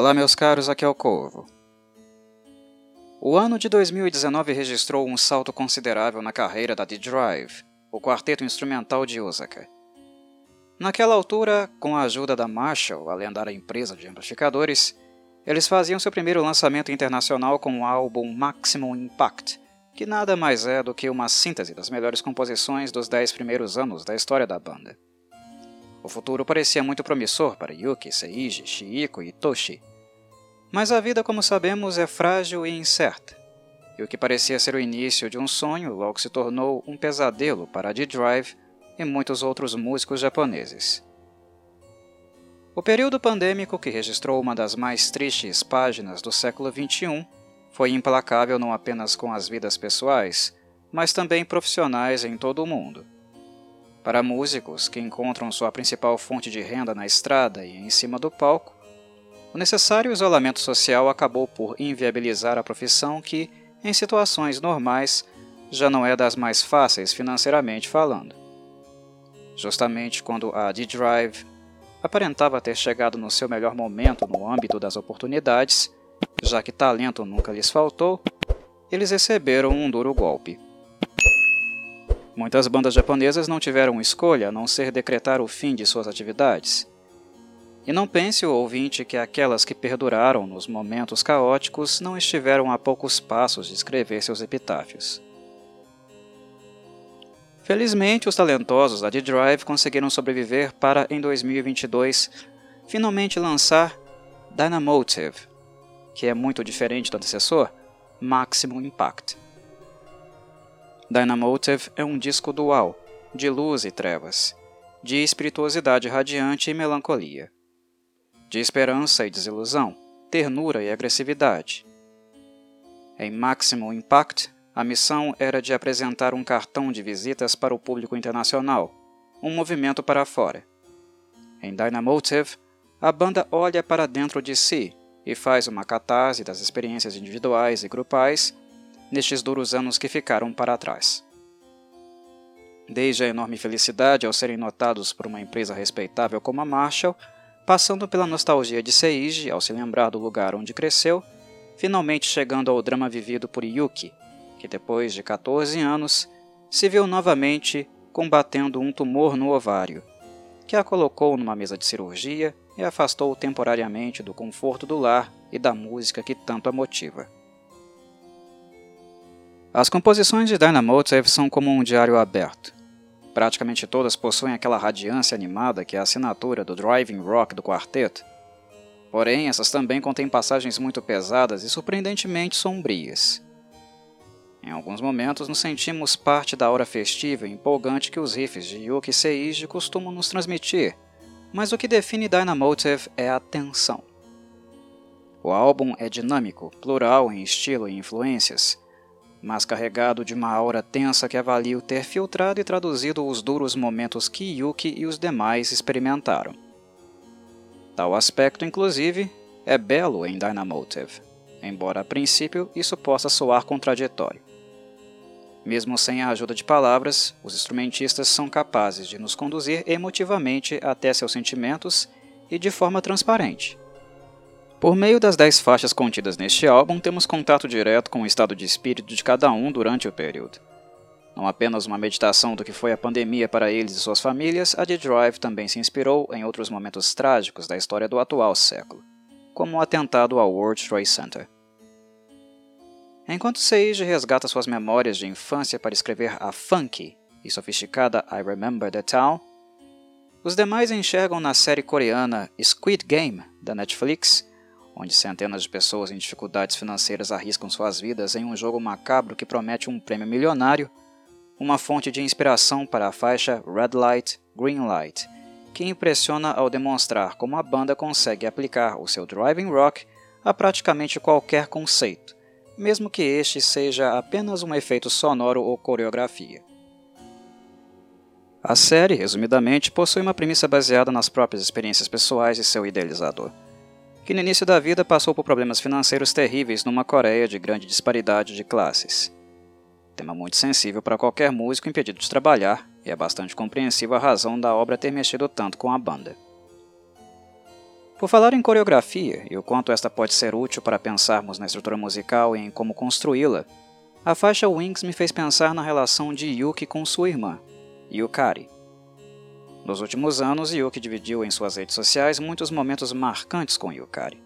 Olá, meus caros, aqui é o Corvo. O ano de 2019 registrou um salto considerável na carreira da The Drive, o quarteto instrumental de Osaka. Naquela altura, com a ajuda da Marshall, a lendária empresa de amplificadores, eles faziam seu primeiro lançamento internacional com o álbum Maximum Impact, que nada mais é do que uma síntese das melhores composições dos dez primeiros anos da história da banda. O futuro parecia muito promissor para Yuki, Seiji, Shiiko e Toshi. Mas a vida, como sabemos, é frágil e incerta. E o que parecia ser o início de um sonho logo se tornou um pesadelo para D-Drive e muitos outros músicos japoneses. O período pandêmico, que registrou uma das mais tristes páginas do século XXI, foi implacável não apenas com as vidas pessoais, mas também profissionais em todo o mundo. Para músicos que encontram sua principal fonte de renda na estrada e em cima do palco, o necessário isolamento social acabou por inviabilizar a profissão que, em situações normais, já não é das mais fáceis financeiramente falando. Justamente quando a D-Drive aparentava ter chegado no seu melhor momento no âmbito das oportunidades, já que talento nunca lhes faltou, eles receberam um duro golpe. Muitas bandas japonesas não tiveram escolha a não ser decretar o fim de suas atividades. E não pense o ouvinte que aquelas que perduraram nos momentos caóticos não estiveram a poucos passos de escrever seus epitáfios. Felizmente, os talentosos da D-Drive conseguiram sobreviver para, em 2022, finalmente lançar Dynamotive, que é muito diferente do antecessor, Maximum Impact. Dynamotive é um disco dual, de luz e trevas, de espirituosidade radiante e melancolia, de esperança e desilusão, ternura e agressividade. Em Maximum Impact, a missão era de apresentar um cartão de visitas para o público internacional, um movimento para fora. Em Dynamotive, a banda olha para dentro de si e faz uma catarse das experiências individuais e grupais nestes duros anos que ficaram para trás. Desde a enorme felicidade ao serem notados por uma empresa respeitável como a Marshall, passando pela nostalgia de Seiji ao se lembrar do lugar onde cresceu, finalmente chegando ao drama vivido por Yuki, que depois de 14 anos se viu novamente combatendo um tumor no ovário, que a colocou numa mesa de cirurgia e afastou temporariamente do conforto do lar e da música que tanto a motiva. As composições de Dynamotive são como um diário aberto. Praticamente todas possuem aquela radiância animada que é a assinatura do driving rock do quarteto. Porém, essas também contêm passagens muito pesadas e surpreendentemente sombrias. Em alguns momentos, nos sentimos parte da aura festiva e empolgante que os riffs de Yuki Seiji costumam nos transmitir, mas o que define Dynamotive é a tensão. O álbum é dinâmico, plural em estilo e influências, mas carregado de uma aura tensa que avalio ter filtrado e traduzido os duros momentos que Yuki e os demais experimentaram. Tal aspecto, inclusive, é belo em Dynamotive, embora a princípio isso possa soar contraditório. Mesmo sem a ajuda de palavras, os instrumentistas são capazes de nos conduzir emotivamente até seus sentimentos e de forma transparente, por meio das dez faixas contidas neste álbum, temos contato direto com o estado de espírito de cada um durante o período. Não apenas uma meditação do que foi a pandemia para eles e suas famílias, a The Drive também se inspirou em outros momentos trágicos da história do atual século, como o atentado ao World Trade Center. Enquanto Seiji resgata suas memórias de infância para escrever a funky e sofisticada I Remember the Town, os demais enxergam na série coreana Squid Game, da Netflix, onde centenas de pessoas em dificuldades financeiras arriscam suas vidas em um jogo macabro que promete um prêmio milionário, uma fonte de inspiração para a faixa Red Light, Green Light, que impressiona ao demonstrar como a banda consegue aplicar o seu driving rock a praticamente qualquer conceito, mesmo que este seja apenas um efeito sonoro ou coreografia. A série, resumidamente, possui uma premissa baseada nas próprias experiências pessoais de seu idealizador que no início da vida passou por problemas financeiros terríveis numa Coreia de grande disparidade de classes. Tema muito sensível para qualquer músico impedido de trabalhar, e é bastante compreensível a razão da obra ter mexido tanto com a banda. Por falar em coreografia e o quanto esta pode ser útil para pensarmos na estrutura musical e em como construí-la, a faixa Wings me fez pensar na relação de Yuki com sua irmã, Yukari. Nos últimos anos, Yuki dividiu em suas redes sociais muitos momentos marcantes com Yukari,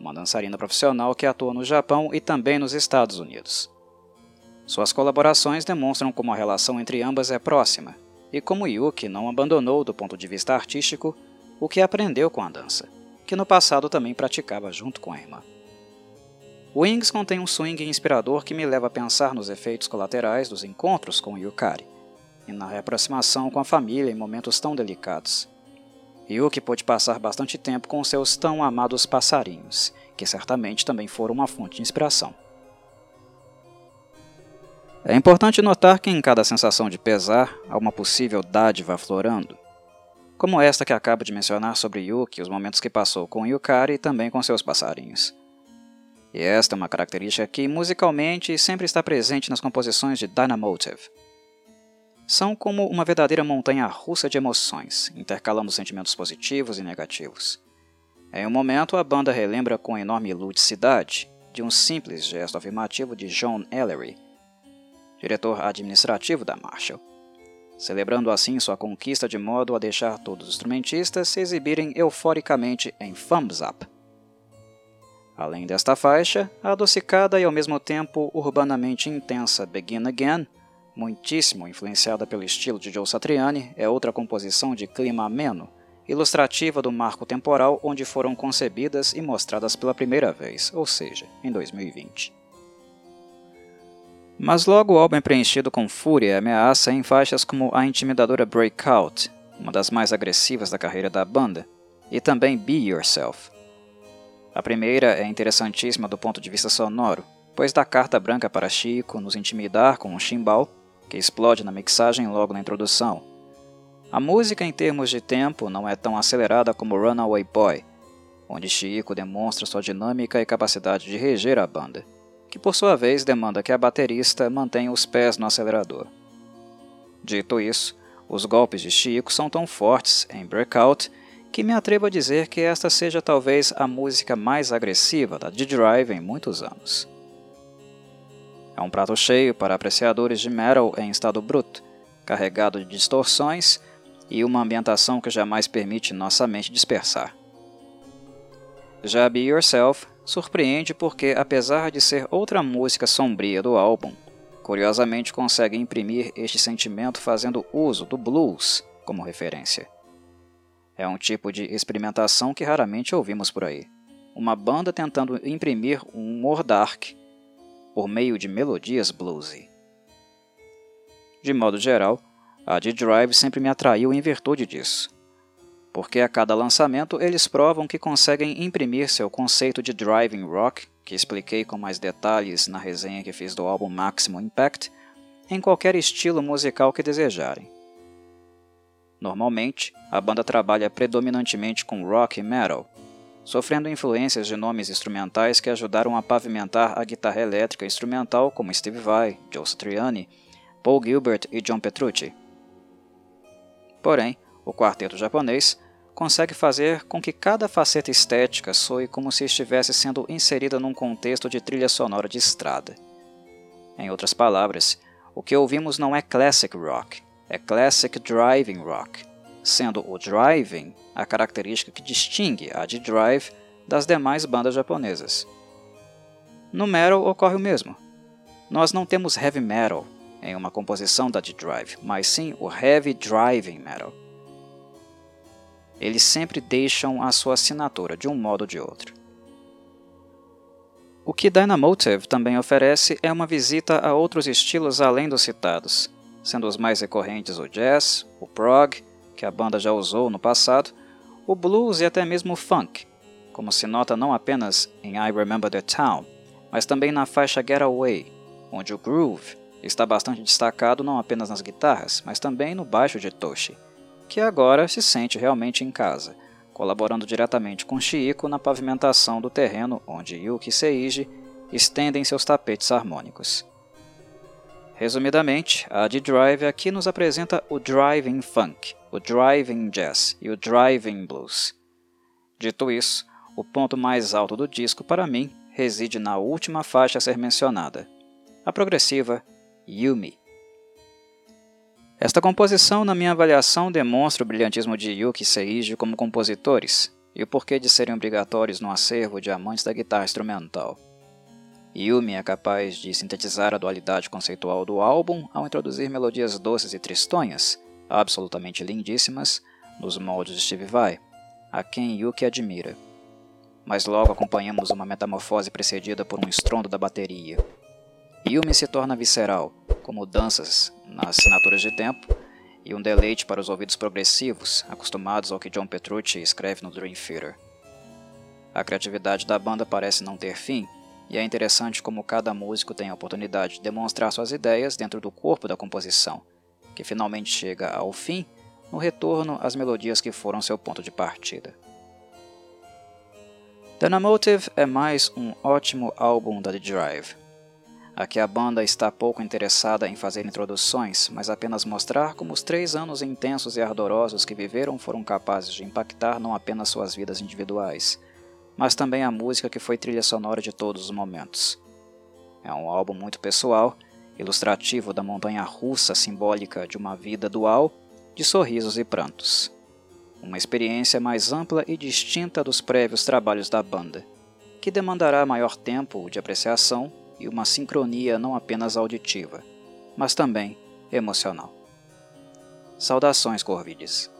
uma dançarina profissional que atua no Japão e também nos Estados Unidos. Suas colaborações demonstram como a relação entre ambas é próxima e como Yuki não abandonou do ponto de vista artístico o que aprendeu com a dança, que no passado também praticava junto com a irmã. Wings contém um swing inspirador que me leva a pensar nos efeitos colaterais dos encontros com Yukari e na reaproximação com a família em momentos tão delicados. Yuki pôde passar bastante tempo com seus tão amados passarinhos, que certamente também foram uma fonte de inspiração. É importante notar que em cada sensação de pesar há uma possível dádiva aflorando, como esta que acabo de mencionar sobre Yuki, os momentos que passou com Yukari e também com seus passarinhos. E esta é uma característica que musicalmente sempre está presente nas composições de Dynamotive. São como uma verdadeira montanha russa de emoções, intercalando sentimentos positivos e negativos. Em um momento, a banda relembra com enorme ludicidade de um simples gesto afirmativo de John Ellery, diretor administrativo da Marshall, celebrando assim sua conquista de modo a deixar todos os instrumentistas se exibirem euforicamente em thumbs up. Além desta faixa, a adocicada e ao mesmo tempo urbanamente intensa Begin Again, muitíssimo influenciada pelo estilo de Joe Satriani, é outra composição de clima ameno, ilustrativa do marco temporal onde foram concebidas e mostradas pela primeira vez, ou seja, em 2020. Mas logo o álbum é preenchido com fúria e ameaça em faixas como a intimidadora Breakout, uma das mais agressivas da carreira da banda, e também Be Yourself, a primeira é interessantíssima do ponto de vista sonoro, pois dá carta branca para Chico nos intimidar com um chimbal, que explode na mixagem logo na introdução. A música, em termos de tempo, não é tão acelerada como Runaway Boy, onde Chico demonstra sua dinâmica e capacidade de reger a banda, que por sua vez demanda que a baterista mantenha os pés no acelerador. Dito isso, os golpes de Chico são tão fortes em Breakout que me atrevo a dizer que esta seja talvez a música mais agressiva da D-Drive em muitos anos. É um prato cheio para apreciadores de metal em estado bruto, carregado de distorções e uma ambientação que jamais permite nossa mente dispersar. Já Be Yourself surpreende porque, apesar de ser outra música sombria do álbum, curiosamente consegue imprimir este sentimento fazendo uso do blues como referência. É um tipo de experimentação que raramente ouvimos por aí. Uma banda tentando imprimir um humor dark por meio de melodias bluesy. De modo geral, a D-Drive sempre me atraiu em virtude disso. Porque a cada lançamento eles provam que conseguem imprimir seu conceito de driving rock, que expliquei com mais detalhes na resenha que fiz do álbum Maximum Impact, em qualquer estilo musical que desejarem. Normalmente, a banda trabalha predominantemente com rock e metal, sofrendo influências de nomes instrumentais que ajudaram a pavimentar a guitarra elétrica instrumental como Steve Vai, Joe Satriani, Paul Gilbert e John Petrucci. Porém, o quarteto japonês consegue fazer com que cada faceta estética soe como se estivesse sendo inserida num contexto de trilha sonora de estrada. Em outras palavras, o que ouvimos não é classic rock, é classic driving rock, sendo o driving a característica que distingue a de drive das demais bandas japonesas. No metal ocorre o mesmo. Nós não temos heavy metal em uma composição da de drive, mas sim o heavy driving metal. Eles sempre deixam a sua assinatura de um modo ou de outro. O que Dynamotive também oferece é uma visita a outros estilos além dos citados, sendo os mais recorrentes o jazz, o prog, que a banda já usou no passado, o blues e até mesmo o funk, como se nota não apenas em I Remember the Town, mas também na faixa Get Away, onde o groove está bastante destacado não apenas nas guitarras, mas também no baixo de Toshi, que agora se sente realmente em casa, colaborando diretamente com Chiiko na pavimentação do terreno onde Yuki e Seiji estendem seus tapetes harmônicos. Resumidamente, a D-Drive aqui nos apresenta o Driving Funk, o Driving Jazz e o Driving Blues. Dito isso, o ponto mais alto do disco para mim reside na última faixa a ser mencionada, a progressiva Yumi. Esta composição, na minha avaliação, demonstra o brilhantismo de Yuki e Seiji como compositores e o porquê de serem obrigatórios no acervo de amantes da guitarra instrumental. Yumi é capaz de sintetizar a dualidade conceitual do álbum ao introduzir melodias doces e tristonhas, absolutamente lindíssimas, nos moldes de Steve Vai, a quem Yuki admira. Mas logo acompanhamos uma metamorfose precedida por um estrondo da bateria. Yumi se torna visceral, com mudanças nas assinaturas de tempo e um deleite para os ouvidos progressivos, acostumados ao que John Petrucci escreve no Dream Theater. A criatividade da banda parece não ter fim, e é interessante como cada músico tem a oportunidade de demonstrar suas ideias dentro do corpo da composição, que finalmente chega ao fim no retorno às melodias que foram seu ponto de partida. The Motive é mais um ótimo álbum da The Drive. Aqui a banda está pouco interessada em fazer introduções, mas apenas mostrar como os três anos intensos e ardorosos que viveram foram capazes de impactar não apenas suas vidas individuais, mas também a música que foi trilha sonora de todos os momentos. É um álbum muito pessoal, ilustrativo da montanha russa simbólica de uma vida dual de sorrisos e prantos. Uma experiência mais ampla e distinta dos prévios trabalhos da banda, que demandará maior tempo de apreciação e uma sincronia não apenas auditiva, mas também emocional. Saudações, Corvides!